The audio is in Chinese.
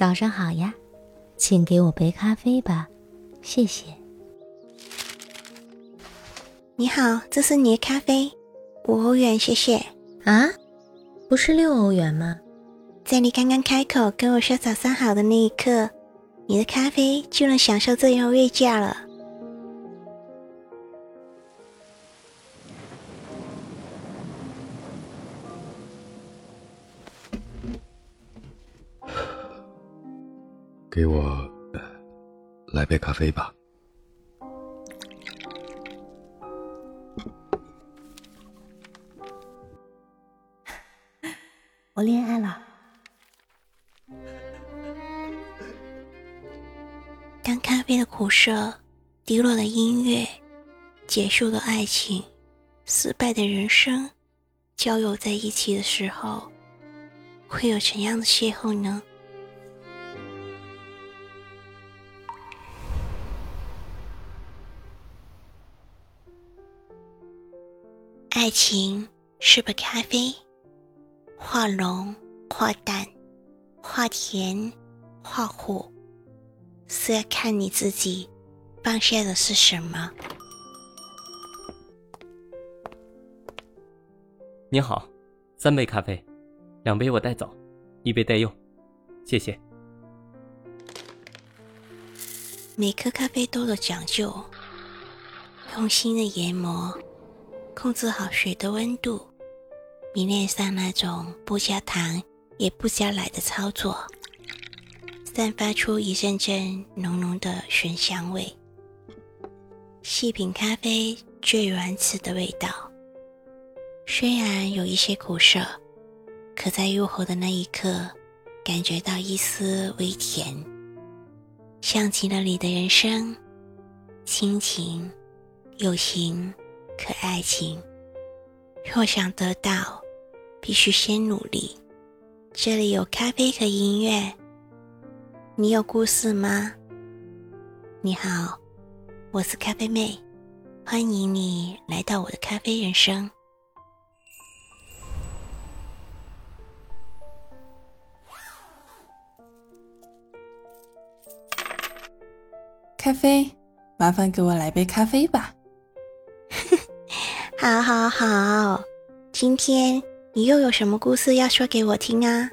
早上好呀，请给我杯咖啡吧，谢谢。你好，这是你的咖啡，五欧元，谢谢。啊，不是六欧元吗？在你刚刚开口跟我说早上好的那一刻，你的咖啡就能享受这优惠价了。给我来杯咖啡吧。我恋爱了。当咖啡的苦涩、滴落的音乐、结束的爱情、失败的人生交友在一起的时候，会有怎样的邂逅呢？爱情是杯咖啡，画浓画淡，画甜画苦，是要看你自己放下的是什么。您好，三杯咖啡，两杯我带走，一杯待用，谢谢。每颗咖啡都有讲究，用心的研磨。控制好水的温度，迷恋上那种不加糖也不加奶的操作，散发出一阵阵浓浓的醇香味。细品咖啡最原始的味道，虽然有一些苦涩，可在入喉的那一刻，感觉到一丝微甜，像极了你的人生，亲情、友情。可爱情，若想得到，必须先努力。这里有咖啡和音乐，你有故事吗？你好，我是咖啡妹，欢迎你来到我的咖啡人生。咖啡，麻烦给我来杯咖啡吧。好好好，今天你又有什么故事要说给我听啊？